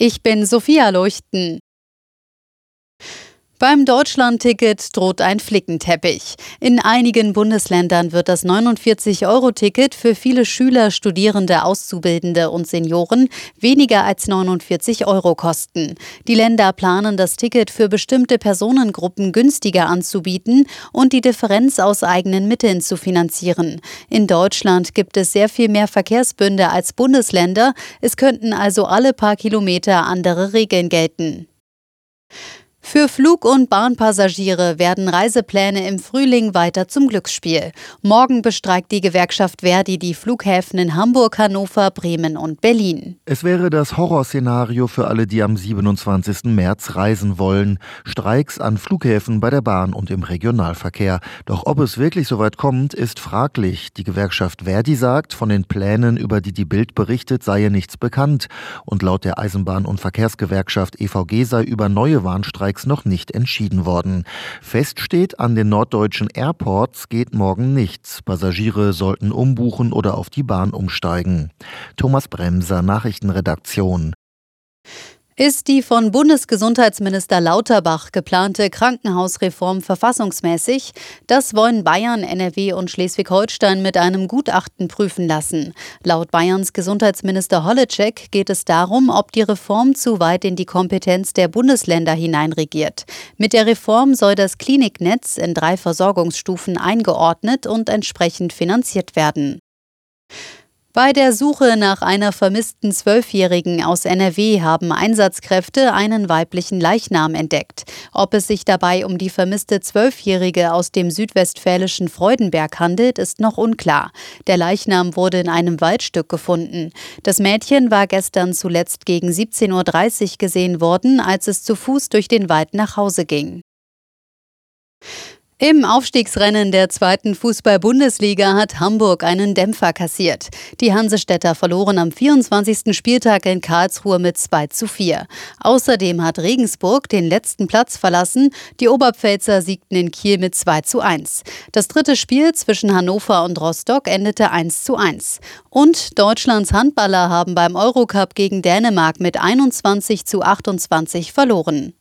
Ich bin Sophia Leuchten. Beim Deutschland-Ticket droht ein Flickenteppich. In einigen Bundesländern wird das 49-Euro-Ticket für viele Schüler, Studierende, Auszubildende und Senioren weniger als 49 Euro kosten. Die Länder planen das Ticket für bestimmte Personengruppen günstiger anzubieten und die Differenz aus eigenen Mitteln zu finanzieren. In Deutschland gibt es sehr viel mehr Verkehrsbünde als Bundesländer. Es könnten also alle paar Kilometer andere Regeln gelten. Für Flug- und Bahnpassagiere werden Reisepläne im Frühling weiter zum Glücksspiel. Morgen bestreikt die Gewerkschaft Verdi die Flughäfen in Hamburg, Hannover, Bremen und Berlin. Es wäre das Horrorszenario für alle, die am 27. März reisen wollen. Streiks an Flughäfen bei der Bahn und im Regionalverkehr. Doch ob es wirklich so weit kommt, ist fraglich. Die Gewerkschaft Verdi sagt, von den Plänen, über die die Bild berichtet, sei nichts bekannt. Und laut der Eisenbahn- und Verkehrsgewerkschaft EVG sei über neue Warnstreiks Streiks noch nicht entschieden worden. Fest steht, an den norddeutschen Airports geht morgen nichts. Passagiere sollten umbuchen oder auf die Bahn umsteigen. Thomas Bremser, Nachrichtenredaktion. Ist die von Bundesgesundheitsminister Lauterbach geplante Krankenhausreform verfassungsmäßig? Das wollen Bayern, NRW und Schleswig-Holstein mit einem Gutachten prüfen lassen. Laut Bayerns Gesundheitsminister Holleczek geht es darum, ob die Reform zu weit in die Kompetenz der Bundesländer hineinregiert. Mit der Reform soll das Kliniknetz in drei Versorgungsstufen eingeordnet und entsprechend finanziert werden. Bei der Suche nach einer vermissten Zwölfjährigen aus NRW haben Einsatzkräfte einen weiblichen Leichnam entdeckt. Ob es sich dabei um die vermisste Zwölfjährige aus dem südwestfälischen Freudenberg handelt, ist noch unklar. Der Leichnam wurde in einem Waldstück gefunden. Das Mädchen war gestern zuletzt gegen 17.30 Uhr gesehen worden, als es zu Fuß durch den Wald nach Hause ging. Im Aufstiegsrennen der zweiten Fußball-Bundesliga hat Hamburg einen Dämpfer kassiert. Die Hansestädter verloren am 24. Spieltag in Karlsruhe mit 2 zu 4. Außerdem hat Regensburg den letzten Platz verlassen. Die Oberpfälzer siegten in Kiel mit 2 zu 1. Das dritte Spiel zwischen Hannover und Rostock endete 1 zu 1. Und Deutschlands Handballer haben beim Eurocup gegen Dänemark mit 21 zu 28 verloren.